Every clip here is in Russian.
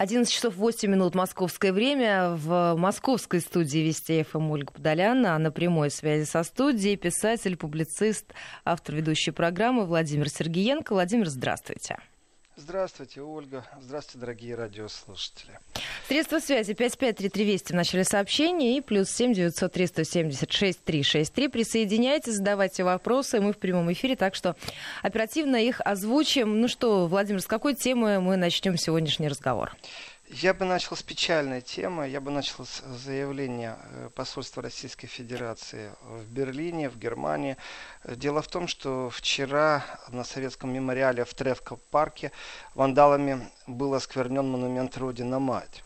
11 часов 8 минут московское время. В московской студии Вести ФМ Ольга Подоляна, а на прямой связи со студией писатель, публицист, автор ведущей программы Владимир Сергеенко. Владимир, здравствуйте. Здравствуйте, Ольга. Здравствуйте, дорогие радиослушатели. Средства связи 553320 в начале сообщения и плюс 7 903 176 363. Присоединяйтесь, задавайте вопросы. Мы в прямом эфире, так что оперативно их озвучим. Ну что, Владимир, с какой темы мы начнем сегодняшний разговор? Я бы начал с печальной темы. Я бы начал с заявления э, посольства Российской Федерации в Берлине, в Германии. Дело в том, что вчера на советском мемориале в Тревко-парке вандалами был осквернен монумент Родина-Мать.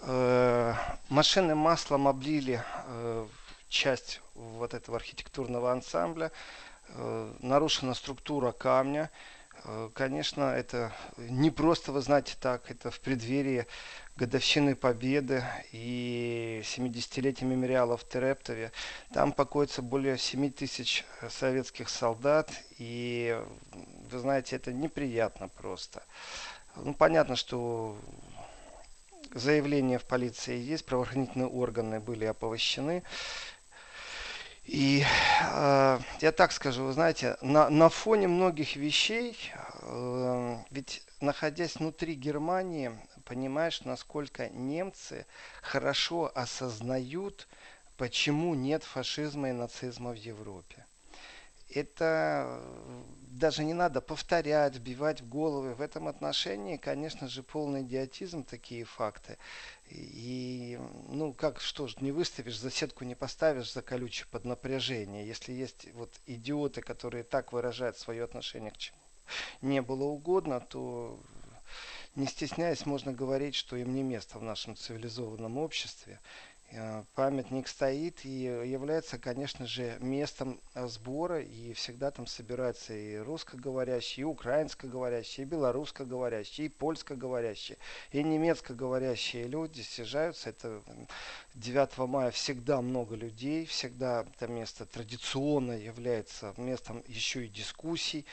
Э, машины маслом облили э, часть вот этого архитектурного ансамбля. Нарушена структура камня. Э, конечно, это не просто, вы знаете, так, это в преддверии годовщины Победы и 70-летия мемориала в Терептове. Там покоится более 7 тысяч советских солдат, и, вы знаете, это неприятно просто. Ну, понятно, что заявления в полиции есть, правоохранительные органы были оповещены. И э, я так скажу, вы знаете, на, на фоне многих вещей, э, ведь находясь внутри Германии, понимаешь, насколько немцы хорошо осознают, почему нет фашизма и нацизма в Европе. Это даже не надо повторять, вбивать в головы. В этом отношении, конечно же, полный идиотизм такие факты. И, ну, как, что ж, не выставишь, за сетку не поставишь за колючее под напряжение. Если есть вот идиоты, которые так выражают свое отношение к чему не было угодно, то не стесняясь, можно говорить, что им не место в нашем цивилизованном обществе. Э, памятник стоит и является, конечно же, местом э, сбора, и всегда там собираются и русскоговорящие, и украинскоговорящие, и белорусскоговорящие, и польскоговорящие, и немецкоговорящие люди съезжаются. Это 9 мая всегда много людей, всегда это место традиционно является местом еще и дискуссий,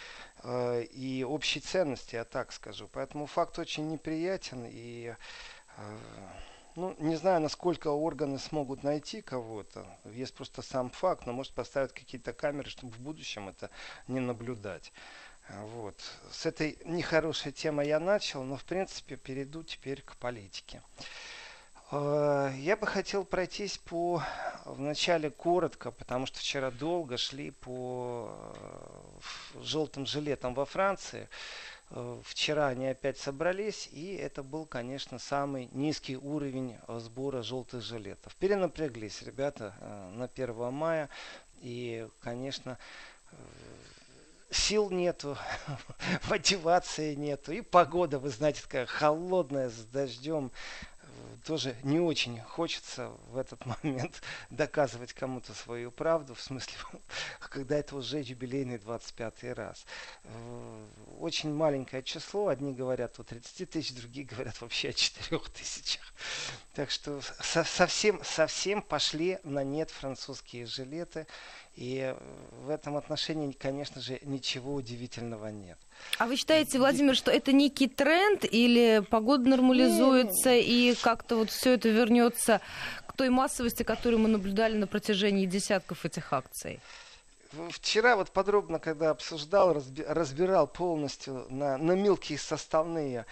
э, и общей ценности, я так скажу. Поэтому факт очень неприятен, и ну, не знаю, насколько органы смогут найти кого-то. Есть просто сам факт, но может поставить какие-то камеры, чтобы в будущем это не наблюдать. Вот. С этой нехорошей темой я начал, но в принципе перейду теперь к политике. Э, я бы хотел пройтись по вначале коротко, потому что вчера долго шли по э, желтым жилетам во Франции. Э, вчера они опять собрались, и это был, конечно, самый низкий уровень э, сбора желтых жилетов. Перенапряглись ребята э, на 1 мая, и, конечно, сил нету, мотивации нету, и погода, вы знаете, такая холодная, с дождем тоже не очень хочется в этот момент доказывать кому-то свою правду, в смысле, когда это уже юбилейный 25 раз. Очень маленькое число, одни говорят о 30 тысяч, другие говорят вообще о 4 тысячах. Так что совсем, совсем пошли на нет французские жилеты. И в этом отношении, конечно же, ничего удивительного нет. А вы считаете, Владимир, что это некий тренд или погода нормализуется и как-то вот все это вернется к той массовости, которую мы наблюдали на протяжении десятков этих акций? Вчера вот подробно, когда обсуждал, разбирал полностью на, на мелкие составные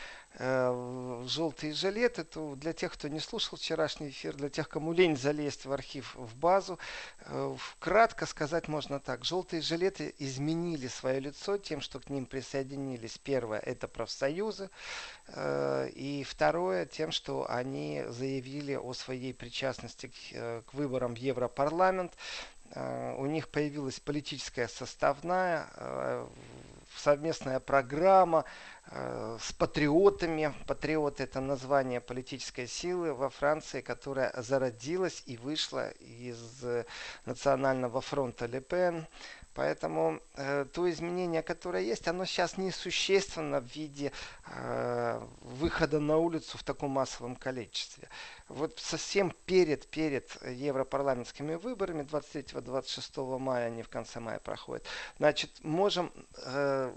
э, желтые жилеты, то для тех, кто не слушал вчерашний эфир, для тех, кому лень залезть в архив, в базу, э, кратко сказать можно так. Желтые жилеты изменили свое лицо тем, что к ним присоединились. Первое – это профсоюзы. Э, и второе – тем, что они заявили о своей причастности к, э, выборам в Европарламент. У них появилась политическая составная, совместная программа э, с патриотами. Патриоты это название политической силы во Франции, которая зародилась и вышла из национального фронта Лепен. Поэтому э, то изменение, которое есть, оно сейчас несущественно в виде э, выхода на улицу в таком массовом количестве. Вот совсем перед, перед европарламентскими выборами 23-26 мая, они в конце мая проходят, значит, можем э,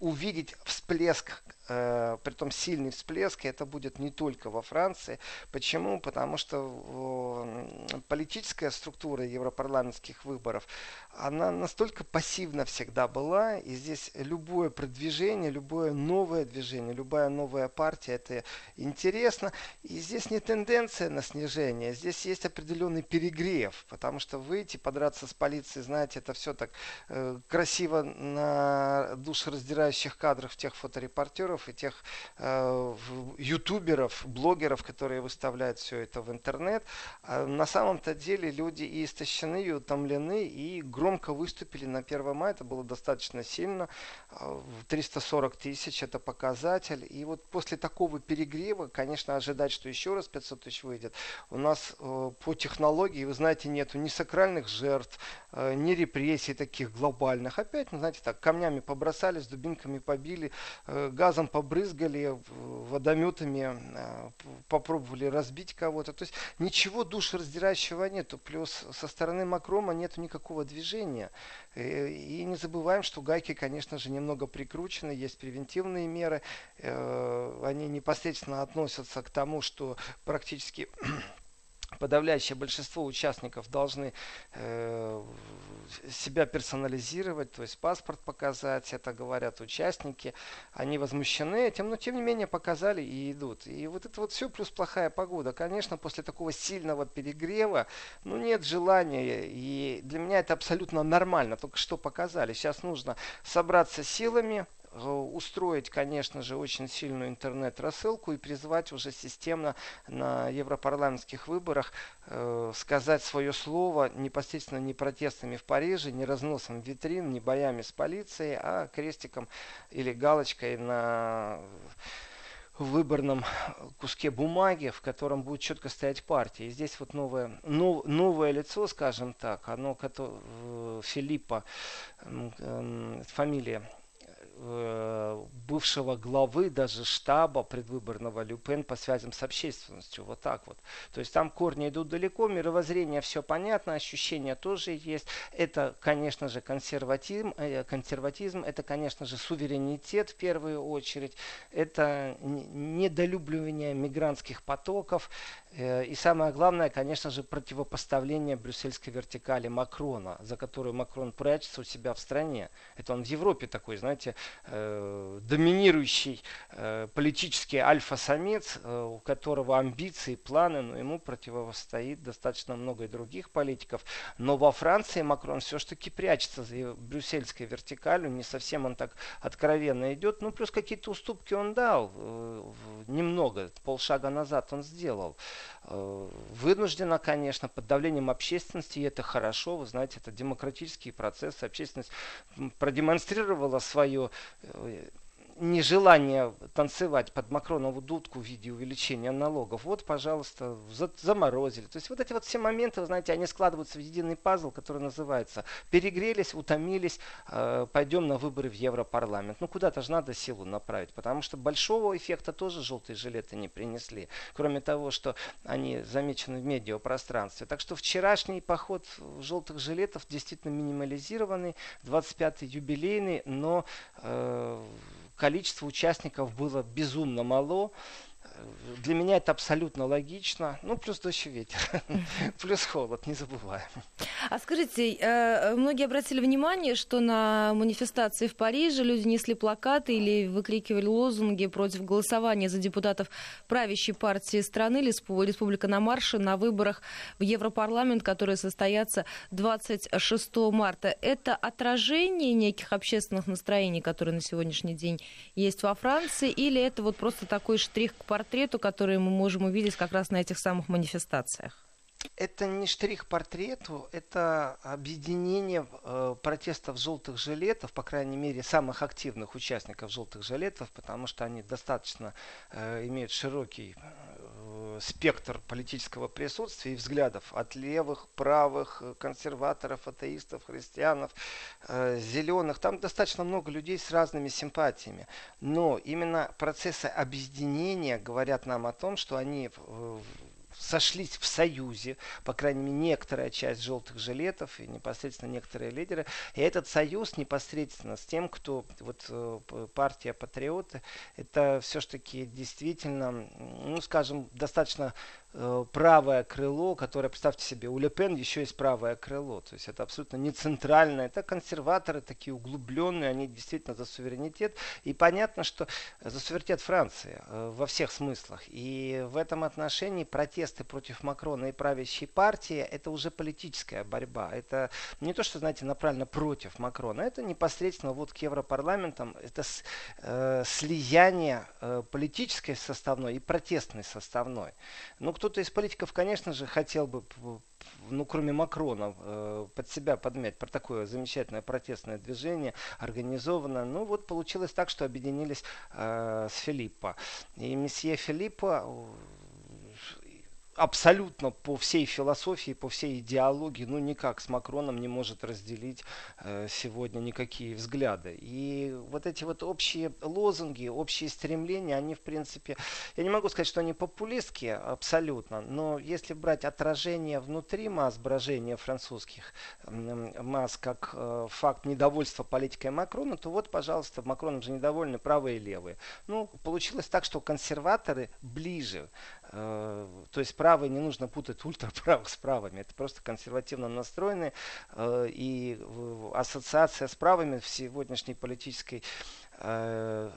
увидеть всплеск притом сильный всплеск, и это будет не только во Франции. Почему? Потому что э, политическая структура европарламентских выборов, она настолько пассивна всегда была, и здесь любое продвижение, любое новое движение, любая новая партия, это интересно. И здесь не тенденция на снижение, здесь есть определенный перегрев, потому что выйти, подраться с полицией, знаете, это все так э, красиво на душераздирающих кадрах тех фоторепортеров, и тех э, ютуберов, блогеров, которые выставляют все это в интернет. А на самом-то деле люди и истощены, и утомлены, и громко выступили на 1 мая. Это было достаточно сильно. 340 э, тысяч это показатель. И вот после такого перегрева, конечно, ожидать, что еще раз 500 тысяч выйдет. У нас э, по технологии, вы знаете, нету ни сакральных жертв, ни репрессий таких глобальных. Опять, ну, знаете, так, камнями побросали, с дубинками побили, э, газом побрызгали, водометами э, попробовали разбить кого-то. То есть ничего душераздирающего нету. Плюс со стороны Макрома нету никакого движения. Э, и не забываем, что гайки, конечно же, немного прикручены, есть превентивные меры. Э, они непосредственно относятся к тому, что практически подавляющее большинство участников должны э, себя персонализировать, то есть паспорт показать, это говорят участники, они возмущены этим, но тем не менее показали и идут. И вот это вот все плюс плохая погода. Конечно, после такого сильного перегрева, ну нет желания, и для меня это абсолютно нормально, только что показали. Сейчас нужно собраться силами, устроить, конечно же, очень сильную интернет-рассылку и призвать уже системно на европарламентских выборах э, сказать свое слово непосредственно не протестами в Париже, не разносом витрин, не боями с полицией, а крестиком или галочкой на выборном куске бумаги, в котором будет четко стоять партия. И здесь вот новое, нов, новое лицо, скажем так, оно, э, Филиппа, фамилия Э, бывшего главы даже штаба предвыборного Люпен по связям с общественностью. Вот так вот. То есть там корни идут далеко, мировоззрение все понятно, ощущения тоже есть. Это, конечно же, консерватизм, э, консерватизм это, конечно же, суверенитет в первую очередь, это недолюбливание мигрантских потоков, Э, и самое главное, конечно же, противопоставление брюссельской вертикали Макрона, за которую Макрон прячется у себя в стране. Это он в Европе такой, знаете, э, доминирующий э, политический альфа-самец, у которого амбиции, планы, но ему противостоит достаточно много и других политиков. Но во Франции Макрон все-таки прячется за брюссельской вертикалью, не совсем он так откровенно идет. Ну, плюс какие-то уступки он дал, немного, полшага назад он сделал. Э, вынуждена, конечно, под давлением общественности, и это хорошо, вы знаете, это демократический процесс, общественность продемонстрировала свое э, нежелание танцевать под Макронову дудку в виде увеличения налогов, вот, пожалуйста, заморозили. То есть вот эти вот все моменты, вы знаете, они складываются в единый пазл, который называется перегрелись, утомились, э, пойдем на выборы в Европарламент. Ну, куда-то же надо силу направить, потому что большого эффекта тоже желтые жилеты не принесли, кроме того, что они замечены в медиапространстве. Так что вчерашний поход желтых жилетов действительно минимализированный, 25-й юбилейный, но э, количество участников было безумно мало. Для меня это абсолютно логично. Ну, плюс дождь и ветер. плюс холод, не забываем. А скажите, э, многие обратили внимание, что на манифестации в Париже люди несли плакаты или выкрикивали лозунги против голосования за депутатов правящей партии страны Республика на марше на выборах в Европарламент, которые состоятся 26 марта. Это отражение неких общественных настроений, которые на сегодняшний день есть во Франции, или это вот просто такой штрих к портрету, который мы можем увидеть как раз на этих самых манифестациях? Это не штрих портрету, это объединение э, протестов желтых жилетов, по крайней мере, самых активных участников желтых жилетов, потому что они достаточно э, имеют широкий э, спектр политического присутствия и взглядов от левых, правых, консерваторов, атеистов, христианов, э, зеленых. Там достаточно много людей с разными симпатиями. Но именно процессы объединения говорят нам о том, что они сошлись в союзе, по крайней мере, некоторая часть желтых жилетов и непосредственно некоторые лидеры. И этот союз непосредственно с тем, кто вот э, партия Патриоты, это все-таки действительно, ну, скажем, достаточно правое крыло, которое, представьте себе, у Лепен еще есть правое крыло. То есть это абсолютно не центральное. Это консерваторы такие углубленные, они действительно за суверенитет. И понятно, что за суверенитет Франции э, во всех смыслах. И в этом отношении протесты против Макрона и правящей партии это уже политическая борьба. Это не то, что, знаете, направлено против Макрона. Это непосредственно вот к Европарламентам. Это с, э, слияние э, политической составной и протестной составной. Ну, кто-то из политиков, конечно же, хотел бы, ну, кроме Макрона, э, под себя подмять про такое замечательное протестное движение, организованное. Ну, вот получилось так, что объединились э, с Филиппо. И месье Филиппо абсолютно по всей философии, по всей идеологии, ну никак с Макроном не может разделить э, сегодня никакие взгляды. И вот эти вот общие лозунги, общие стремления, они в принципе, я не могу сказать, что они популистские абсолютно, но если брать отражение внутри масс, брожения французских э, масс как э, факт недовольства политикой Макрона, то вот, пожалуйста, Макроном же недовольны правые и левые. Ну, получилось так, что консерваторы ближе то есть правые не нужно путать ультраправых с правыми. Это просто консервативно настроенные. Э, и ассоциация с правыми в сегодняшней политической э,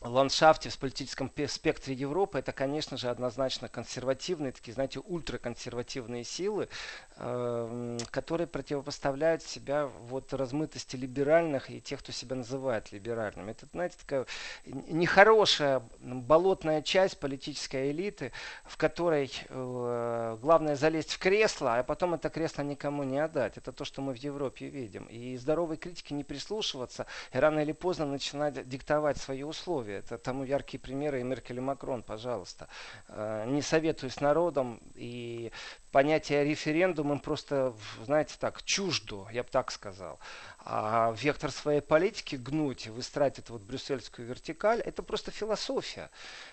ландшафте, в политическом спектре Европы, это, конечно же, однозначно консервативные, такие, знаете, ультраконсервативные силы, э, которые противопоставляют себя вот размытости либеральных и тех, кто себя называет либеральными. Это, знаете, такая нехорошая болотная часть политической элиты, в которой э, главное залезть в кресло, а потом это кресло никому не отдать. Это то, что мы в Европе видим. И здоровой критики не прислушиваться, и рано или поздно начинать диктовать свои условия. Это тому яркие примеры и Меркель и Макрон, пожалуйста. Э, не советую с народом и понятие референдум им просто, знаете так, чуждо, я бы так сказал. А вектор своей политики гнуть, выстраивать эту вот брюссельскую вертикаль, это просто философия.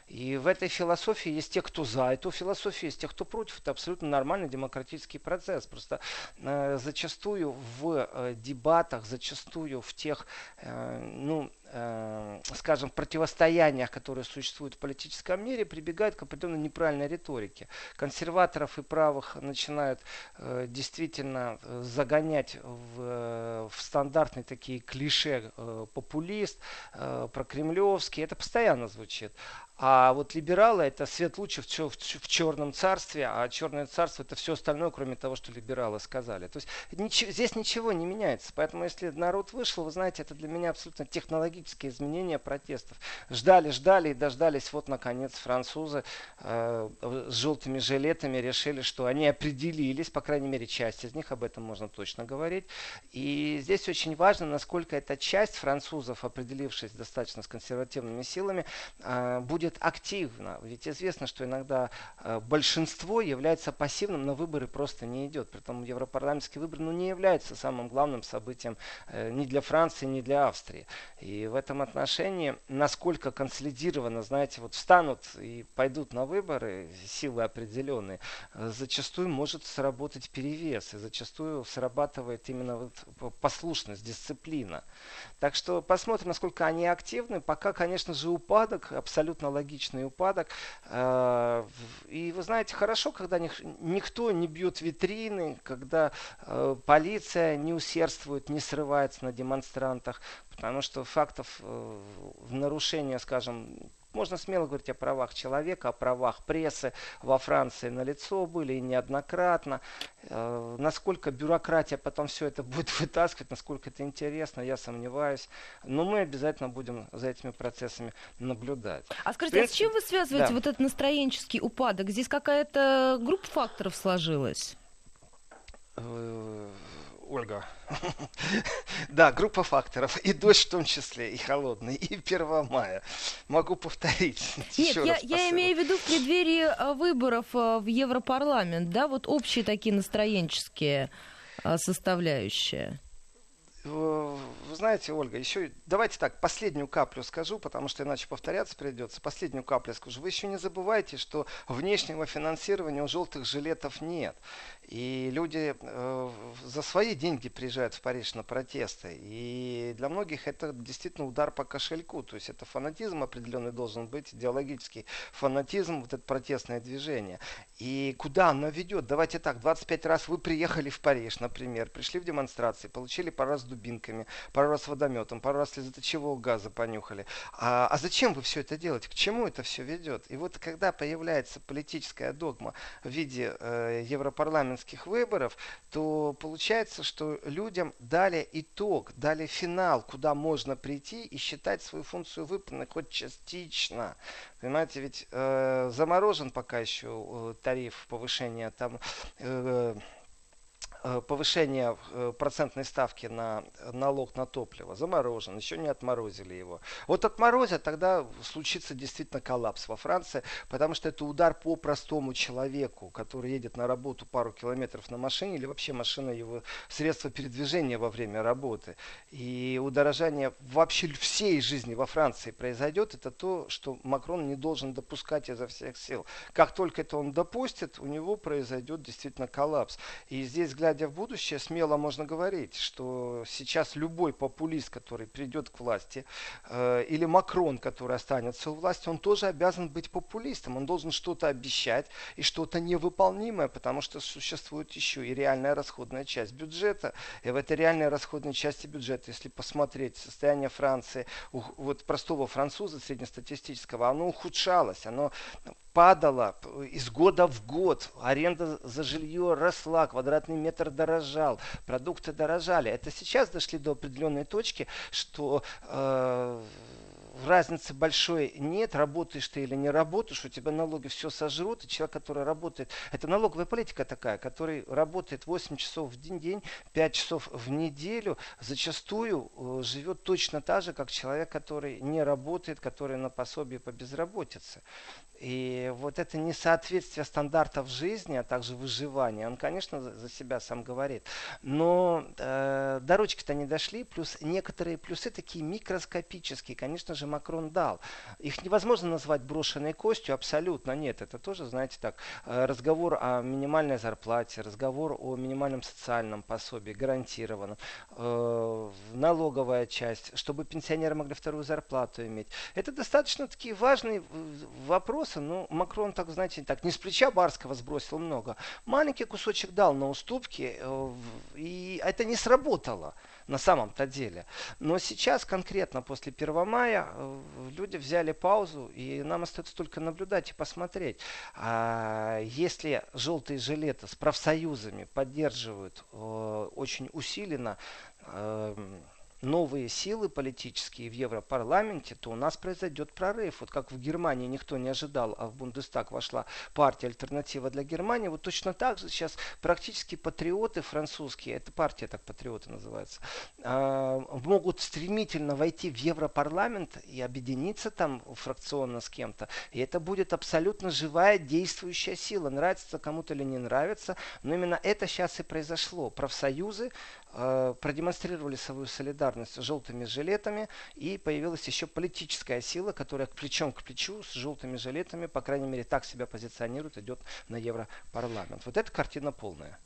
И в этой философии есть те, кто за эту философию, есть те, кто против. Это абсолютно нормальный демократический процесс. Просто э, зачастую в э, дебатах, зачастую в тех, э, ну, скажем, противостояниях, которые существуют в политическом мире, прибегают к определенной неправильной риторике. Консерваторов и правых начинают э, действительно э, загонять в, э, в стандартные такие клише э, популист, э, прокремлевский. Это постоянно звучит. А вот либералы это свет лучше в, в, черном царстве, а черное царство это все остальное, кроме того, что либералы сказали. То есть ничего, здесь ничего не меняется. Поэтому если народ вышел, вы знаете, это для меня абсолютно технологические изменения протестов. Ждали, ждали и дождались. Вот наконец французы э, с желтыми жилетами решили, что они определились, по крайней мере часть из них, об этом можно точно говорить. И здесь очень важно, насколько эта часть французов, определившись достаточно с консервативными силами, э, будет будет активно. Ведь известно, что иногда э, большинство является пассивным, на выборы просто не идет. Притом европарламентские выборы ну, не являются самым главным событием э, ни для Франции, ни для Австрии. И в этом отношении, насколько консолидированно, знаете, вот встанут и пойдут на выборы силы определенные, э, зачастую может сработать перевес. И зачастую срабатывает именно вот послушность, дисциплина. Так что посмотрим, насколько они активны. Пока, конечно же, упадок абсолютно логичный аналогичный упадок. Э, и вы знаете, хорошо, когда никто не бьет витрины, когда э, полиция не усердствует, не срывается на демонстрантах, потому что фактов э, нарушения, скажем, можно смело говорить о правах человека, о правах прессы во Франции на лицо были и неоднократно. Э, насколько бюрократия потом все это будет вытаскивать, насколько это интересно, я сомневаюсь. Но мы обязательно будем за этими процессами наблюдать. А скажите, принципе, а с чем вы связываете да. вот этот настроенческий упадок? Здесь какая-то группа факторов сложилась? Ольга. да, группа факторов. И дождь в том числе, и холодный, и 1 мая. Могу повторить. Нет, я, я имею в виду в преддверии э, выборов э, в Европарламент, да, вот общие такие настроенческие э, составляющие. Вы знаете, Ольга, еще давайте так, последнюю каплю скажу, потому что иначе повторяться придется. Последнюю каплю скажу. Вы еще не забывайте, что внешнего финансирования у желтых жилетов нет. И люди э, за свои деньги приезжают в Париж на протесты. И для многих это действительно удар по кошельку. То есть это фанатизм определенный должен быть, идеологический фанатизм, вот это протестное движение. И куда оно ведет? Давайте так, 25 раз вы приехали в Париж, например, пришли в демонстрации, получили пару раз дубинками, пару раз водометом, пару раз слезоточивого газа понюхали. А, а зачем вы все это делаете? К чему это все ведет? И вот когда появляется политическая догма в виде э, Европарламента, президентских выборов, то получается, что людям дали итог, дали финал, куда можно прийти и считать свою функцию выполненной хоть частично. Понимаете, ведь э, заморожен пока еще э, тариф повышения там э, повышение э, процентной ставки на налог на топливо заморожен, еще не отморозили его. Вот отморозят, тогда случится действительно коллапс во Франции, потому что это удар по простому человеку, который едет на работу пару километров на машине, или вообще машина его средство передвижения во время работы. И удорожание вообще всей жизни во Франции произойдет, это то, что Макрон не должен допускать изо всех сил. Как только это он допустит, у него произойдет действительно коллапс. И здесь, глядя глядя в будущее, смело можно говорить, что сейчас любой популист, который придет к власти, э, или Макрон, который останется у власти, он тоже обязан быть популистом. Он должен что-то обещать и что-то невыполнимое, потому что существует еще и реальная расходная часть бюджета. И в этой реальной расходной части бюджета, если посмотреть состояние Франции, вот простого француза среднестатистического, оно ухудшалось, оно падала из года в год. Аренда за жилье росла, квадратный метр дорожал, продукты дорожали. Это сейчас дошли до определенной точки, что э, разницы большой нет, работаешь ты или не работаешь, у тебя налоги все сожрут, и человек, который работает, это налоговая политика такая, который работает 8 часов в день, день 5 часов в неделю, зачастую э, живет точно так же, как человек, который не работает, который на пособии по безработице. И вот это несоответствие стандартов жизни, а также выживания, он, конечно, за себя сам говорит. Но э, до ручки-то не дошли, плюс некоторые плюсы такие микроскопические, конечно же, Макрон дал. Их невозможно назвать брошенной костью, абсолютно нет. Это тоже, знаете, так, э, разговор о минимальной зарплате, разговор о минимальном социальном пособии, гарантированном, э, налоговая часть, чтобы пенсионеры могли вторую зарплату иметь. Это достаточно такие важные вопросы, вопросы, ну, Макрон, так, знаете, так, не с плеча барского сбросил много. Маленький кусочек дал на уступки, э, и это не сработало на самом-то деле. Но сейчас, конкретно после 1 мая, э, люди взяли паузу, и нам остается только наблюдать и посмотреть. А если желтые жилеты с профсоюзами поддерживают э, очень усиленно новые силы политические в Европарламенте, то у нас произойдет прорыв. Вот как в Германии никто не ожидал, а в Бундестаг вошла партия «Альтернатива для Германии», вот точно так же сейчас практически патриоты французские, это партия так патриоты называется, а, могут стремительно войти в Европарламент и объединиться там фракционно с кем-то. И это будет абсолютно живая действующая сила. Нравится кому-то или не нравится, но именно это сейчас и произошло. Профсоюзы продемонстрировали свою солидарность с желтыми жилетами, и появилась еще политическая сила, которая плечом к плечу с желтыми жилетами, по крайней мере, так себя позиционирует, идет на Европарламент. Вот эта картина полная.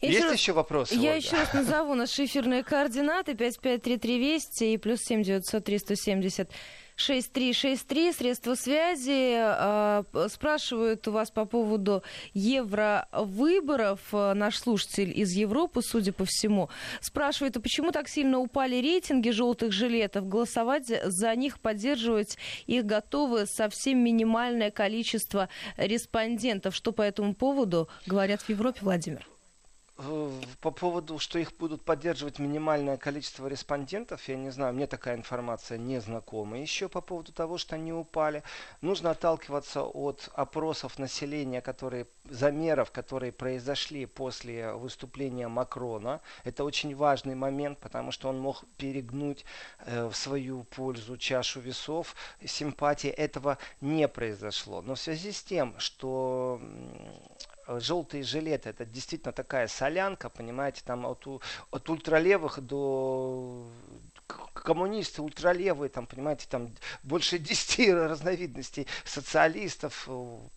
Я Есть еще, еще вопросы? Я Ольга? еще раз назову наши эфирные координаты 553320 и плюс 7 900 370 6363, средства связи. Э, спрашивают у вас по поводу евровыборов. Э, наш слушатель из Европы, судя по всему, спрашивает, а почему так сильно упали рейтинги желтых жилетов? Голосовать за них, поддерживать их готовы совсем минимальное количество респондентов. Что по этому поводу говорят в Европе, Владимир? По поводу, что их будут поддерживать минимальное количество респондентов, я не знаю, мне такая информация не знакома. Еще по поводу того, что они упали, нужно отталкиваться от опросов населения, которые, замеров, которые произошли после выступления Макрона. Это очень важный момент, потому что он мог перегнуть э, в свою пользу чашу весов. Симпатии этого не произошло. Но в связи с тем, что желтые жилеты это действительно такая солянка, понимаете, там от, от ультралевых до коммунисты, ультралевые, там, понимаете, там больше 10 разновидностей социалистов,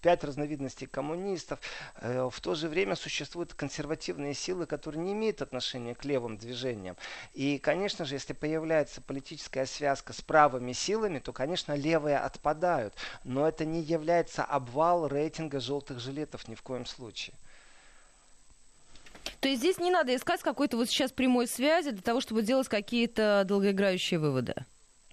5 разновидностей коммунистов. Э, в то же время существуют консервативные силы, которые не имеют отношения к левым движениям. И, конечно же, если появляется политическая связка с правыми силами, то, конечно, левые отпадают. Но это не является обвал рейтинга желтых жилетов ни в коем случае. То есть здесь не надо искать какой-то вот сейчас прямой связи для того, чтобы делать какие-то долгоиграющие выводы?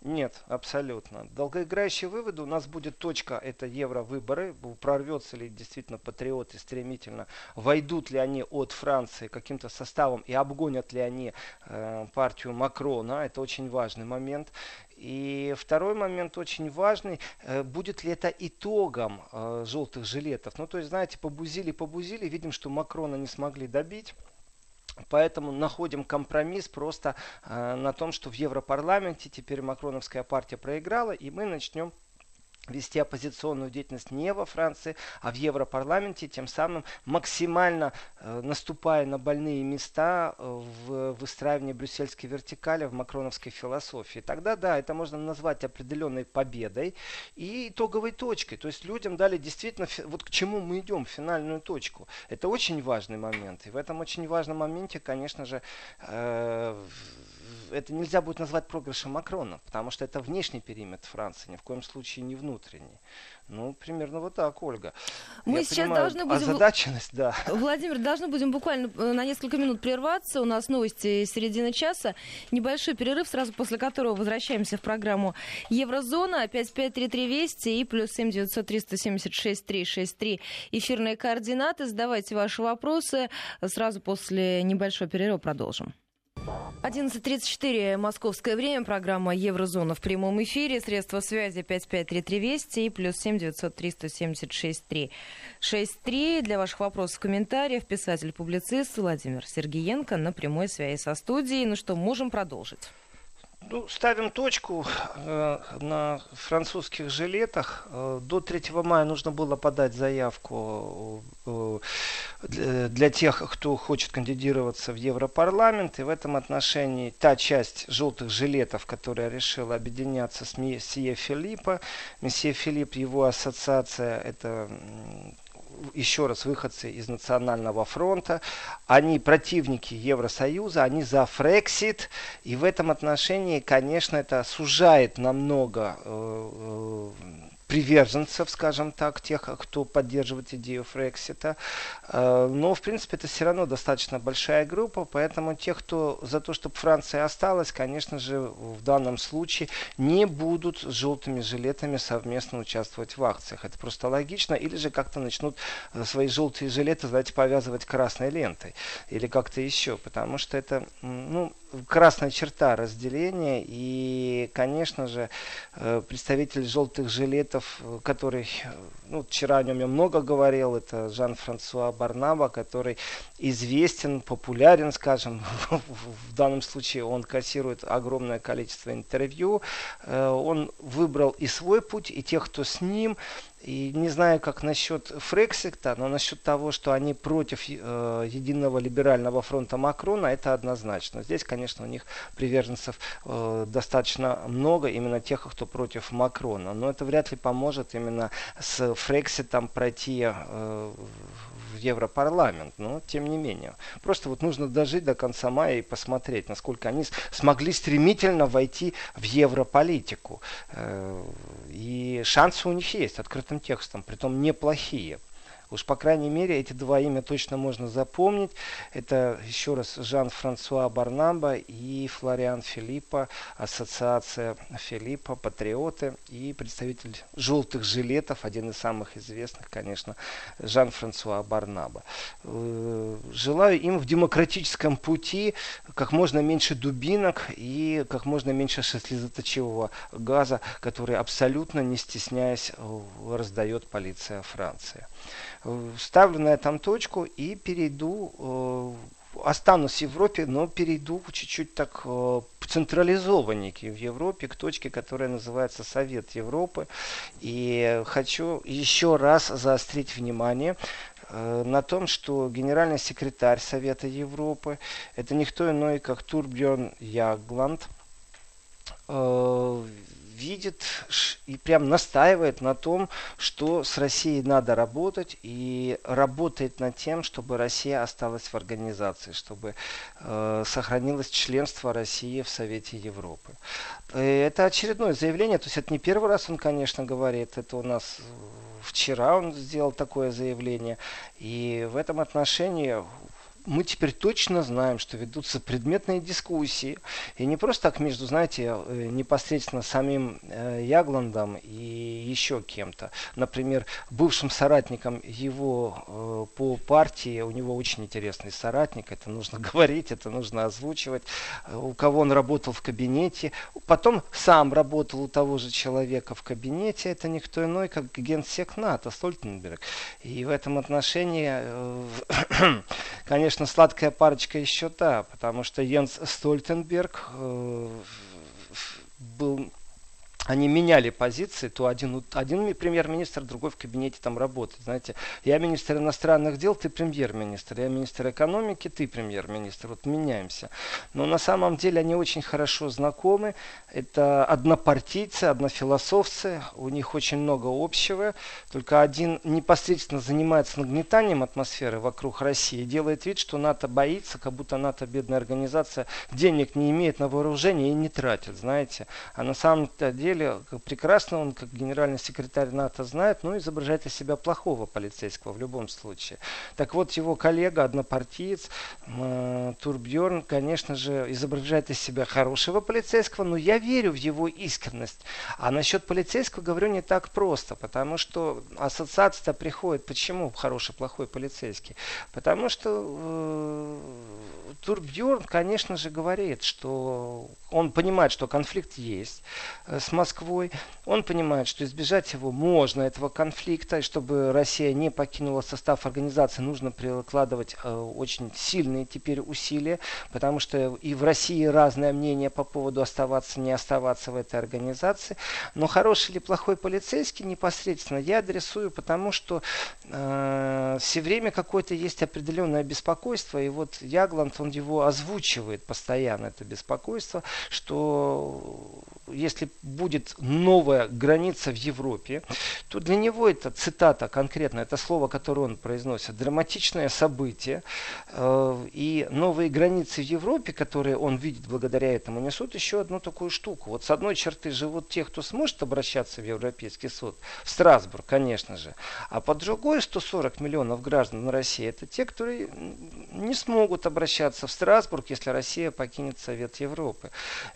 Нет, абсолютно. Долгоиграющие выводы у нас будет точка, это евровыборы. Прорвется ли действительно патриоты стремительно, войдут ли они от Франции каким-то составом и обгонят ли они э, партию Макрона. Это очень важный момент. И второй момент очень важный, э, будет ли это итогом э, желтых жилетов. Ну, то есть, знаете, побузили, побузили, видим, что Макрона не смогли добить. Поэтому находим компромисс просто э, на том, что в Европарламенте теперь Макроновская партия проиграла, и мы начнем вести оппозиционную деятельность не во Франции, а в Европарламенте, тем самым максимально э, наступая на больные места э, в выстраивании брюссельской вертикали, в макроновской философии. Тогда, да, это можно назвать определенной победой и итоговой точкой. То есть людям дали действительно, вот к чему мы идем, финальную точку. Это очень важный момент. И в этом очень важном моменте, конечно же, э, это нельзя будет назвать проигрышем Макрона, потому что это внешний периметр Франции, ни в коем случае не внутренний. Ну, примерно вот так, Ольга. Мы Я сейчас понимаю, должны будем... Озадаченность, да. Владимир, должны будем буквально э, на несколько минут прерваться. У нас новости середины часа. Небольшой перерыв, сразу после которого возвращаемся в программу Еврозона. 5533 Вести и плюс 7 900 376 363. Эфирные координаты. Задавайте ваши вопросы. Сразу после небольшого перерыва продолжим. 11.34 московское время. Программа Еврозона в прямом эфире. Средства связи 553320 и плюс 7 900 376 363. Для ваших вопросов, комментариев писатель-публицист Владимир Сергеенко на прямой связи со студией. Ну что, можем продолжить. Ну, ставим точку э, на французских жилетах. Э, до 3 мая нужно было подать заявку э, для, для тех, кто хочет кандидироваться в Европарламент. И в этом отношении та часть желтых жилетов, которая решила объединяться с месье Филиппа. Месье Филипп, его ассоциация, это еще раз, выходцы из Национального фронта. Они противники Евросоюза, они за Фрексит. И в этом отношении, конечно, это сужает намного э, э, приверженцев, скажем так, тех, кто поддерживает идею Фрексита. Э, но, в принципе, это все равно достаточно большая группа, поэтому тех, кто за то, чтобы Франция осталась, конечно же, в данном случае не будут с желтыми жилетами совместно участвовать в акциях. Это просто логично. Или же как-то начнут э, свои желтые жилеты, знаете, повязывать красной лентой. Или как-то еще. Потому что это, ну, красная черта разделения. И, конечно же, э, представитель желтых жилетов, который, ну, вчера о нем я много говорил, это Жан-Франсуа Барнаба, который известен, популярен, скажем, в данном случае он кассирует огромное количество интервью. Э, он выбрал и свой путь, и тех, кто с ним. И не знаю, как насчет Фрексита, но насчет того, что они против э, единого либерального фронта Макрона, это однозначно. Здесь, конечно, у них приверженцев э, достаточно много, именно тех, кто против Макрона. Но это вряд ли поможет именно с Фрекситом пройти э, Европарламент, но тем не менее. Просто вот нужно дожить до конца мая и посмотреть, насколько они смогли стремительно войти в европолитику. Э, и шансы у них есть открытым текстом, притом неплохие. Уж по крайней мере эти два имя точно можно запомнить. Это еще раз Жан-Франсуа Барнамба и Флориан Филиппа, ассоциация Филиппа, патриоты и представитель желтых жилетов, один из самых известных, конечно, Жан-Франсуа Барнаба. Э, желаю им в демократическом пути как можно меньше дубинок и как можно меньше слезоточивого газа, который абсолютно не стесняясь раздает полиция Франции ставлю на этом точку и перейду, э, останусь в Европе, но перейду чуть-чуть так э, централизованненький в Европе к точке, которая называется Совет Европы. И хочу еще раз заострить внимание на том, что генеральный секретарь Совета Европы это никто иной, как Турбjörn Ягланд, видит и прям настаивает на том, что с Россией надо работать и работает над тем, чтобы Россия осталась в организации, чтобы э, сохранилось членство России в Совете Европы. Э, это очередное заявление, то есть это не первый раз он, конечно, говорит, это у нас вчера он сделал такое заявление. И в этом отношении мы теперь точно знаем, что ведутся предметные дискуссии. И не просто так между, знаете, э, непосредственно самим э, Ягландом и еще кем-то. Например, бывшим соратником его э, по партии, у него очень интересный соратник, это нужно говорить, это нужно озвучивать, у кого он работал в кабинете. Потом сам работал у того же человека в кабинете, это никто иной, как генсек НАТО Стольтенберг. И в этом отношении, конечно, конечно, сладкая парочка еще та, потому что Йенс Стольтенберг э, был они меняли позиции, то один, один премьер-министр, другой в кабинете там работает. Знаете, я министр иностранных дел, ты премьер-министр, я министр экономики, ты премьер-министр. Вот меняемся. Но на самом деле они очень хорошо знакомы. Это однопартийцы, однофилософцы, у них очень много общего. Только один непосредственно занимается нагнетанием атмосферы вокруг России, делает вид, что НАТО боится, как будто НАТО бедная организация, денег не имеет на вооружение и не тратит, знаете. А на самом деле деле прекрасно он, как генеральный секретарь НАТО, знает, но изображает из себя плохого полицейского в любом случае. Так вот, его коллега, однопартиец э, Турбьерн, конечно же, изображает из себя хорошего полицейского, но я верю в его искренность. А насчет полицейского говорю не так просто, потому что ассоциация приходит. Почему хороший, плохой полицейский? Потому что э, Турбьерн, конечно же, говорит, что он понимает, что конфликт есть э, с Москвой. Он понимает, что избежать его можно, этого конфликта, и чтобы Россия не покинула состав организации, нужно прикладывать э, очень сильные теперь усилия, потому что и в России разное мнение по поводу оставаться, не оставаться в этой организации. Но хороший или плохой полицейский непосредственно я адресую, потому что э, все время какое-то есть определенное беспокойство, и вот Ягланд, он его озвучивает постоянно, это беспокойство, что если будет новая граница в Европе, то для него это цитата конкретно, это слово, которое он произносит, драматичное событие. Э, и новые границы в Европе, которые он видит благодаря этому, несут еще одну такую штуку. Вот с одной черты живут те, кто сможет обращаться в Европейский суд, в Страсбург, конечно же. А по другой 140 миллионов граждан России, это те, которые не смогут обращаться в Страсбург, если Россия покинет Совет Европы.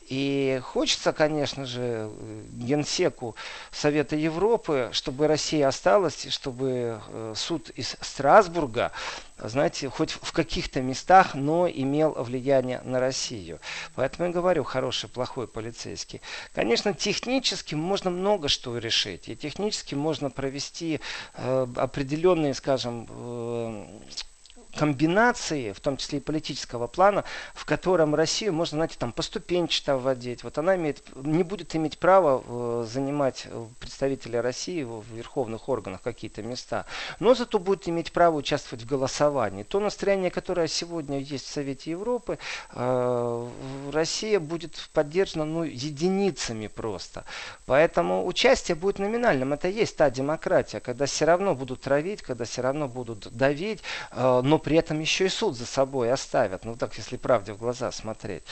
И хочется, конечно же, генсеку Совета Европы, чтобы Россия осталась, чтобы э, суд из Страсбурга, знаете, хоть в каких-то местах, но имел влияние на Россию. Поэтому я говорю, хороший, плохой полицейский. Конечно, технически можно много что решить. И технически можно провести э, определенные, скажем, э, комбинации, в том числе и политического плана, в котором Россию можно, знаете, там поступенчато вводить. Вот она имеет, не будет иметь права э, занимать э, представители России в верховных органах какие-то места, но зато будет иметь право участвовать в голосовании. То настроение, которое сегодня есть в Совете Европы, э, Россия будет поддержана ну, единицами просто. Поэтому участие будет номинальным. Это есть та демократия, когда все равно будут травить, когда все равно будут давить, но при этом еще и суд за собой оставят. Ну так, если правде в глаза смотреть.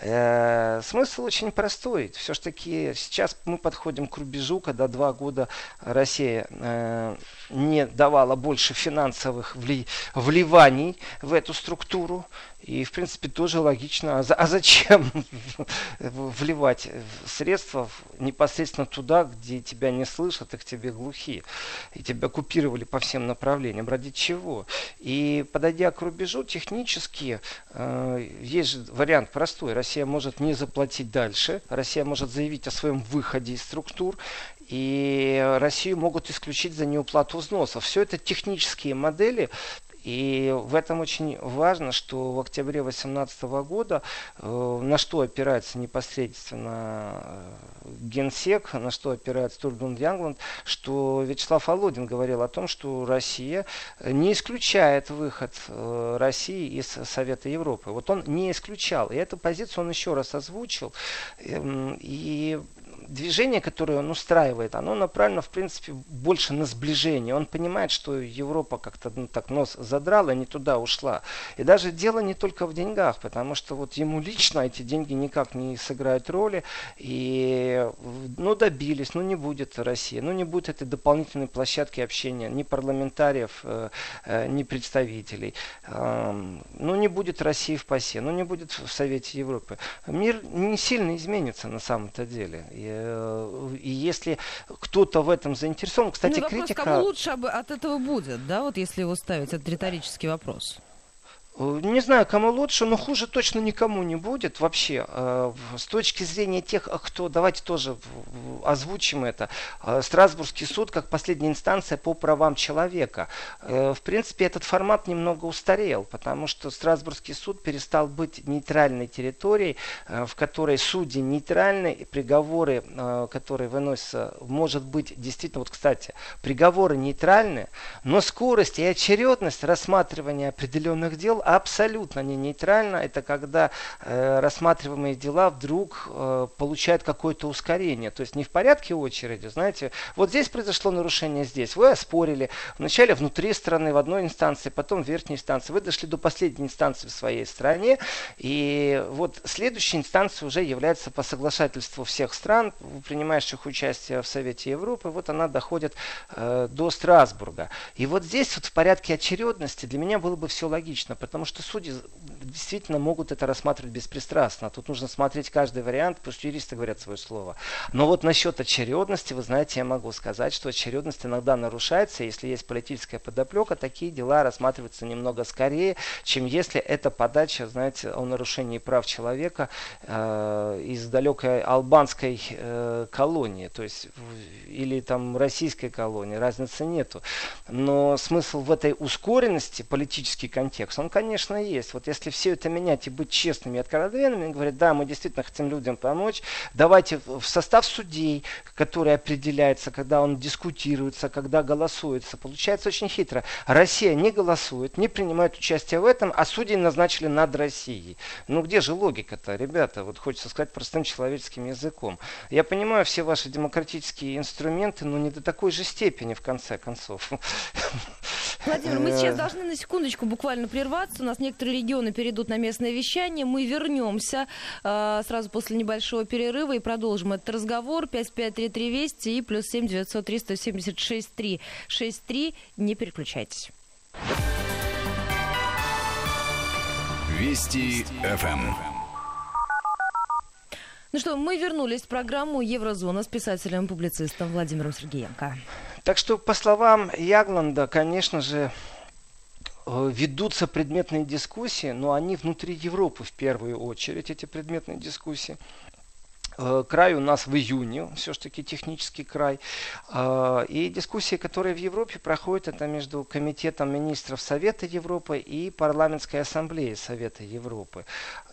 Э, смысл очень простой. Все-таки сейчас мы подходим к рубежу, когда два года Россия э, не давала больше финансовых вли вливаний в эту структуру. И, в принципе, тоже логично. А, а зачем вливать средства непосредственно туда, где тебя не слышат и к тебе глухие? И тебя купировали по всем направлениям. Ради чего? И подойдя к рубежу, технически э, есть же вариант простой. Россия может не заплатить дальше. Россия может заявить о своем выходе из структур. И Россию могут исключить за неуплату взносов. Все это технические модели, И в этом очень важно, что в октябре 2018 года, э, на что опирается непосредственно э, Генсек, на что опирается Турбун Янгланд, что Вячеслав Володин говорил о том, что Россия не исключает выход э, России из Совета Европы. Вот он не исключал. И эту позицию он еще раз озвучил. Эм, и движение, которое он устраивает, оно направлено, в принципе, больше на сближение. Он понимает, что Европа как-то ну, так нос задрала, не туда ушла. И даже дело не только в деньгах, потому что вот ему лично эти деньги никак не сыграют роли. И, ну, добились, ну, не будет России, ну, не будет этой дополнительной площадки общения ни парламентариев, э, э, ни представителей. Ну, не будет России в ПАСЕ, ну, не будет в Совете Европы. Мир не сильно изменится на самом-то деле. И Э, и если кто-то в этом заинтересован, кстати, ну, вопрос, критика... кому лучше от этого будет, да, вот если его ставить, это риторический вопрос. Э, не знаю, кому лучше, но хуже точно никому не будет вообще. Э, с точки зрения тех, кто, давайте тоже озвучим это, э, Страсбургский суд как последняя инстанция по правам человека. В принципе, этот формат немного устарел, потому что Страсбургский суд перестал быть нейтральной территорией, в которой судьи нейтральны, и приговоры, которые выносятся, может быть, действительно, вот, кстати, приговоры нейтральны, но скорость и очередность рассматривания определенных дел абсолютно не нейтрально. Это когда э, рассматриваемые дела вдруг э, получают какое-то ускорение. То есть не в порядке очереди, знаете, вот здесь произошло нарушение здесь. Вы оспорили вначале внутри страны в одной инстанции, потом в верхней инстанции. Вы дошли до последней инстанции в своей стране. И вот следующая инстанция уже является по соглашательству всех стран, принимающих участие в Совете Европы. Вот она доходит э, до Страсбурга. И вот здесь вот в порядке очередности для меня было бы все логично, потому что судьи действительно могут это рассматривать беспристрастно. Тут нужно смотреть каждый вариант, потому что юристы говорят свое слово. Но вот насчет очередности, вы знаете, я могу сказать, что очередность иногда нарушается. Если есть политическая подоплека, такие дела рассматриваются немного скорее, чем если это подача, знаете, о нарушении прав человека э, из далекой албанской э, колонии, то есть или там российской колонии, разницы нету. Но смысл в этой ускоренности, политический контекст, он, конечно, есть. Вот если все это менять и быть честными и откровенными, говорят, да, мы действительно хотим людям помочь, давайте в состав судей, который определяется, когда он дискутируется, когда голосуется. Получается очень хитро. Россия не голосует, не принимает участие в этом, а судей назначили над Россией. Ну где же логика-то, ребята? Вот хочется сказать простым человеческим языком. Я понимаю все ваши демократические инструменты, но не до такой же степени, в конце концов. Владимир, мы сейчас э. должны на секундочку буквально прерваться. У нас некоторые регионы перейдут на местное вещание. Мы вернемся э, сразу после небольшого перерыва и продолжим этот разговор. 553320 и плюс 7 903 176 3 63. Не переключайтесь. Вести ФМ. Ну что, мы вернулись в программу «Еврозона» с писателем-публицистом Владимиром Сергеенко. Так что, по словам Ягланда, конечно же, э, ведутся предметные дискуссии, но они внутри Европы в первую очередь, эти предметные дискуссии. Э, край у нас в июне, все-таки технический край. Э, и дискуссии, которые в Европе проходят, это между Комитетом министров Совета Европы и Парламентской ассамблеей Совета Европы.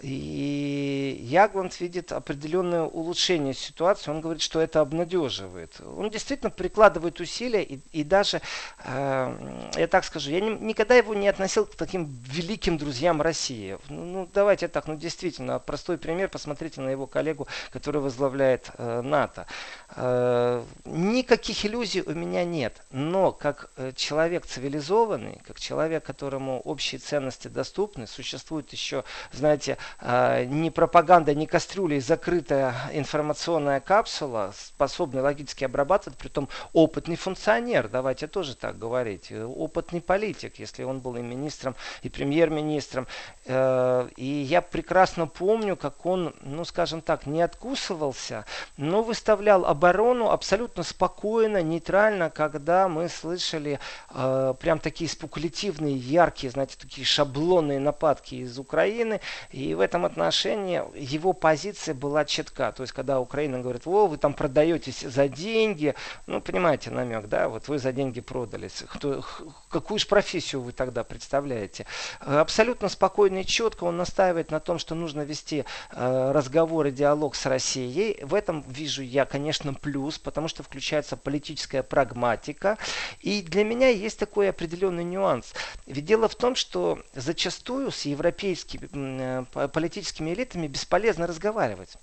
И Ягланд видит определенное улучшение ситуации. Он говорит, что это обнадеживает. Он действительно прикладывает усилия и, и даже, э, я так скажу, я не, никогда его не относил к таким великим друзьям России. Ну, ну давайте так, ну действительно, простой пример, посмотрите на его коллегу, который возглавляет э, НАТО. Э, никаких иллюзий у меня нет, но как э, человек цивилизованный, как человек, которому общие ценности доступны, существует еще, знаете, э, не пропаганда, не кастрюля, закрытая информационная капсула, способная логически обрабатывать, при том опытный функционер, давайте тоже так говорить, опытный политик, если он был и министром, и премьер-министром. И я прекрасно помню, как он, ну скажем так, не откусывал вписывался, но выставлял оборону абсолютно спокойно, нейтрально, когда мы слышали э, прям такие спекулятивные, яркие, знаете, такие шаблонные нападки из Украины. И в этом отношении его позиция была четка. То есть, когда Украина говорит, о, вы там продаетесь за деньги, ну, понимаете намек, да, вот вы за деньги продались. Кто, какую же профессию вы тогда представляете? Абсолютно спокойно и четко он настаивает на том, что нужно вести э, разговор и диалог с Россией. В этом вижу я, конечно, плюс, потому что включается политическая прагматика. И для меня есть такой определенный нюанс. Ведь дело в том, что зачастую с европейскими э, политическими элитами бесполезно разговаривать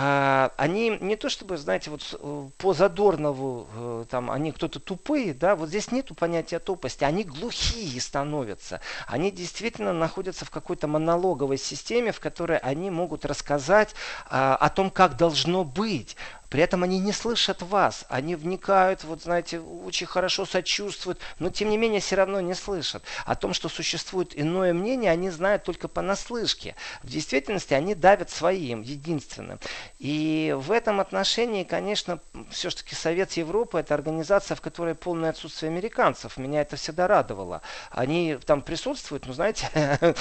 а, они не то чтобы, знаете, вот э, по Задорнову, э, там, они кто-то тупые, да, вот здесь нету понятия тупости, они глухие становятся. Они действительно находятся в какой-то монологовой системе, в которой они могут рассказать а, о том, как должно быть. При этом они не слышат вас, они вникают, вот знаете, очень хорошо сочувствуют, но тем не менее все равно не слышат. О том, что существует иное мнение, они знают только понаслышке. В действительности они давят своим, единственным. И в этом отношении, конечно, все-таки Совет Европы это организация, в которой полное отсутствие американцев. Меня это всегда радовало. Они там присутствуют, ну знаете,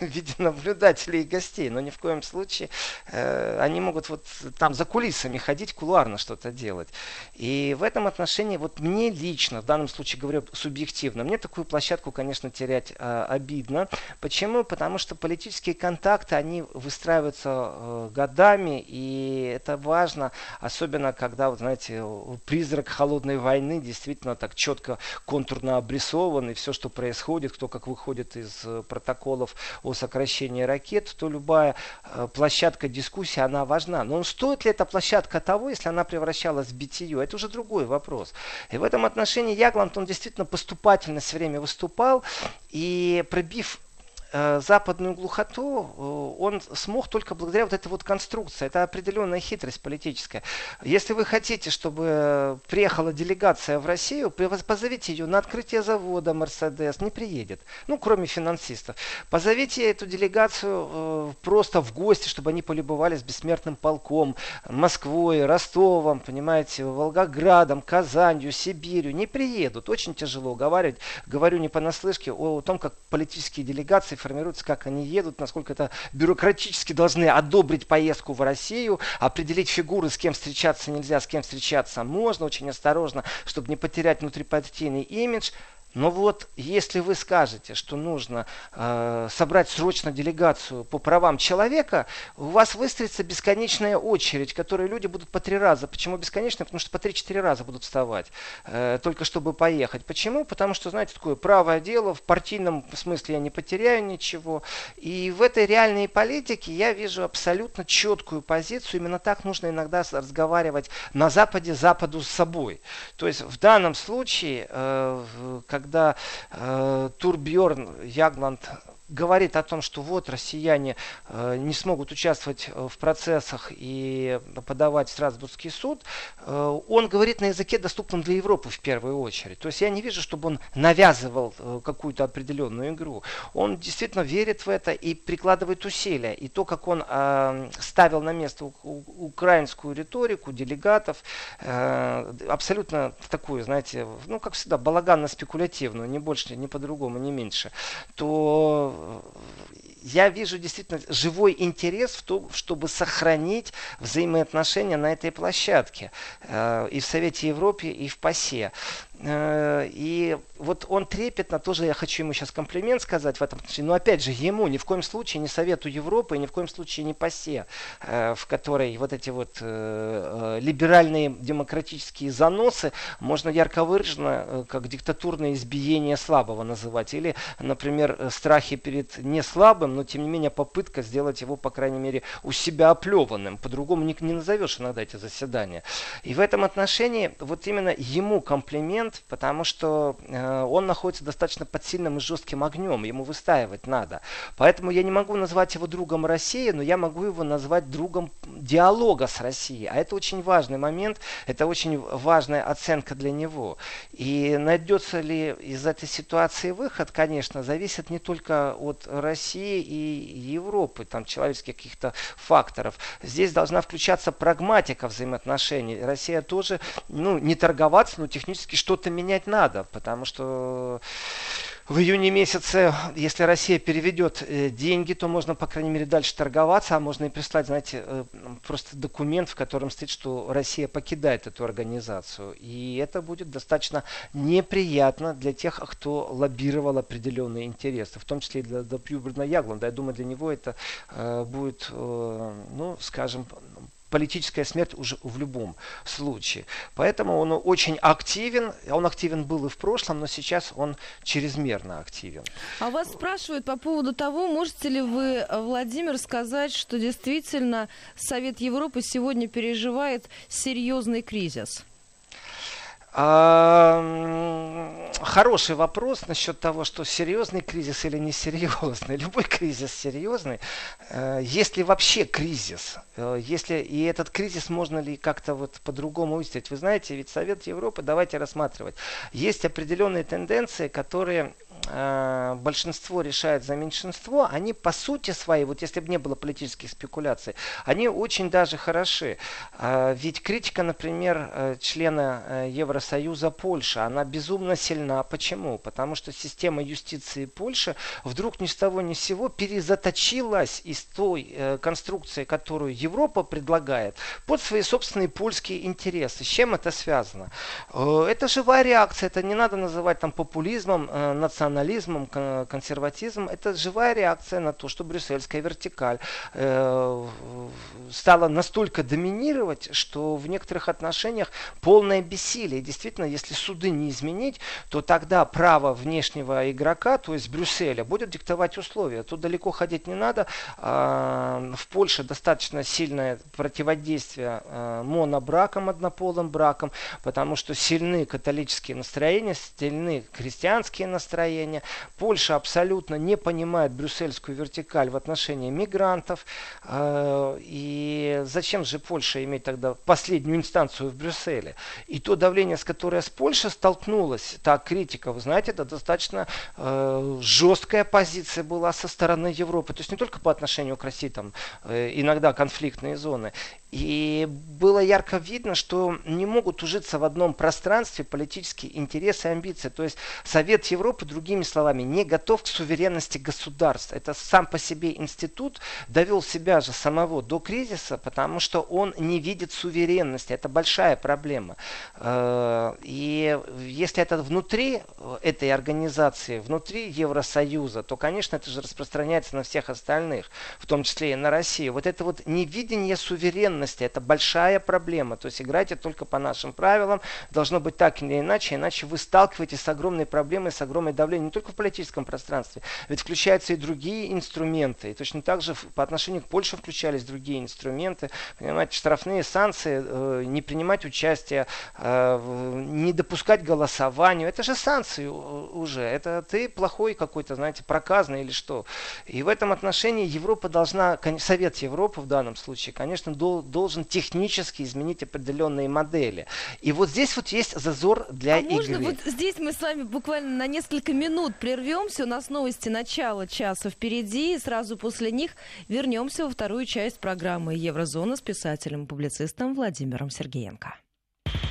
в виде наблюдателей и гостей, но ни в коем случае э, они могут вот там за кулисами ходить ходить кулуарно что-то делать. И в этом отношении вот мне лично, в данном случае говорю субъективно, мне такую площадку, конечно, терять э, обидно. Почему? Потому что политические контакты, они выстраиваются э, годами, и это важно, особенно когда, вот, знаете, призрак холодной войны действительно так четко контурно обрисован, и все, что происходит, кто как выходит из э, протоколов о сокращении ракет, то любая э, площадка дискуссии, она важна. Но стоит ли эта площадка того, если она превращалась в битию, это уже другой вопрос. И в этом отношении Ягланд, он действительно поступательно все время выступал, и пробив западную глухоту э, он смог только благодаря вот этой вот конструкции. Это определенная хитрость политическая. Если вы хотите, чтобы приехала делегация в Россию, позовите ее на открытие завода Мерседес. Не приедет. Ну, кроме финансистов. Позовите эту делегацию э, просто в гости, чтобы они полюбовались бессмертным полком, Москвой, Ростовом, понимаете, Волгоградом, Казанью, Сибирью. Не приедут. Очень тяжело уговаривать. Говорю не понаслышке о том, как политические делегации формируются, как они едут, насколько это бюрократически должны одобрить поездку в Россию, определить фигуры, с кем встречаться нельзя, с кем встречаться можно, очень осторожно, чтобы не потерять внутрипартийный имидж. Но вот если вы скажете, что нужно э, собрать срочно делегацию по правам человека, у вас выстроится бесконечная очередь, которой люди будут по три раза. Почему бесконечная? Потому что по три-четыре раза будут вставать, э, только чтобы поехать. Почему? Потому что, знаете, такое правое дело, в партийном смысле я не потеряю ничего. И в этой реальной политике я вижу абсолютно четкую позицию. Именно так нужно иногда разговаривать на Западе Западу с собой. То есть в данном случае, э, когда э, Турбьорн Ягланд говорит о том, что вот россияне э, не смогут участвовать э, в процессах и подавать в Страсбургский суд, э, он говорит на языке, доступном для Европы в первую очередь. То есть я не вижу, чтобы он навязывал э, какую-то определенную игру. Он действительно верит в это и прикладывает усилия. И то, как он э, ставил на место у, у, украинскую риторику, делегатов, э, абсолютно такую, знаете, ну, как всегда, балаганно-спекулятивную, не больше, не по-другому, не меньше, то я вижу действительно живой интерес в том, чтобы сохранить взаимоотношения на этой площадке э, и в Совете Европы, и в ПАСЕ. Э, и вот он трепетно, тоже я хочу ему сейчас комплимент сказать в этом отношении, но опять же ему ни в коем случае не Совету Европы, ни в коем случае не ПАСЕ, э, в которой вот эти вот э, либеральные демократические заносы можно ярко выраженно как диктатурное избиение слабого называть. Или, например, страхи перед не слабым, но тем не менее попытка сделать его, по крайней мере, у себя оплеванным. По-другому не, не назовешь иногда эти заседания. И в этом отношении вот именно ему комплимент, потому что он находится достаточно под сильным и жестким огнем, ему выстаивать надо. Поэтому я не могу назвать его другом России, но я могу его назвать другом диалога с Россией. А это очень важный момент, это очень важная оценка для него. И найдется ли из этой ситуации выход, конечно, зависит не только от России и Европы, там человеческих каких-то факторов. Здесь должна включаться прагматика взаимоотношений. Россия тоже, ну, не торговаться, но технически что-то менять надо, потому что в июне месяце, если Россия переведет э, деньги, то можно, по крайней мере, дальше торговаться, а можно и прислать, знаете, э, просто документ, в котором стоит, что Россия покидает эту организацию. И это будет достаточно неприятно для тех, кто лоббировал определенные интересы, в том числе и для Допьюберна Ягланда. Я думаю, для него это э, будет, э, ну, скажем, политическая смерть уже в любом случае. Поэтому он очень активен. Он активен был и в прошлом, но сейчас он чрезмерно активен. А вас спрашивают по поводу того, можете ли вы, Владимир, сказать, что действительно Совет Европы сегодня переживает серьезный кризис? А, хороший вопрос насчет того, что серьезный кризис или несерьезный. Любой кризис серьезный. Э, есть ли вообще кризис? Э, если и этот кризис можно ли как-то вот по-другому выставить? Вы знаете, ведь Совет Европы, давайте рассматривать. Есть определенные тенденции, которые э, большинство решает за меньшинство, они по сути своей, вот если бы не было политических спекуляций, они очень даже хороши. Э, ведь критика, например, э, члена э, Евросоюза Польши, она безумно сильна. Почему? Потому что система юстиции Польши вдруг ни с того ни с сего перезаточилась из той э, конструкции, которую Европа предлагает, под свои собственные польские интересы. С чем это связано? Э, это живая реакция, это не надо называть там популизмом, э, национализмом национализмом, консерватизмом, это живая реакция на то, что брюссельская вертикаль э, стала настолько доминировать, что в некоторых отношениях полное бессилие. действительно, если суды не изменить, то тогда право внешнего игрока, то есть Брюсселя, будет диктовать условия. Тут далеко ходить не надо. А, в Польше достаточно сильное противодействие а, монобракам, однополым бракам, потому что сильны католические настроения, сильны христианские настроения, настроение. Польша абсолютно не понимает брюссельскую вертикаль в отношении мигрантов. Э, и зачем же Польша иметь тогда последнюю инстанцию в Брюсселе? И то давление, с которым с Польшей столкнулась, та критика, вы знаете, это достаточно э, жесткая позиция была со стороны Европы. То есть не только по отношению к России, там э, иногда конфликтные зоны. И было ярко видно, что не могут ужиться в одном пространстве политические интересы и амбиции. То есть Совет Европы, другими словами, не готов к суверенности государств. Это сам по себе институт довел себя же самого до кризиса, потому что он не видит суверенности. Это большая проблема. Э, и если это внутри этой организации, внутри Евросоюза, то, конечно, это же распространяется на всех остальных, в том числе и на Россию. Вот это вот невидение суверенности ценности. Это большая проблема. То есть играйте только по нашим правилам. Должно быть так или иначе, иначе вы сталкиваетесь с огромной проблемой, с огромной давлением не только в политическом пространстве, ведь включаются и другие инструменты. И точно так же по отношению к Польше включались другие инструменты. Понимаете, штрафные санкции, э, не принимать участие, э, не допускать голосованию. Это же санкции уже. Это ты плохой какой-то, знаете, проказный или что. И в этом отношении Европа должна, Совет Европы в данном случае, конечно, должен технически изменить определенные модели. И вот здесь вот есть зазор для а игры. можно вот здесь мы с вами буквально на несколько минут прервемся. У нас новости начала часа впереди. И сразу после них вернемся во вторую часть программы «Еврозона» с писателем-публицистом Владимиром Сергеенко.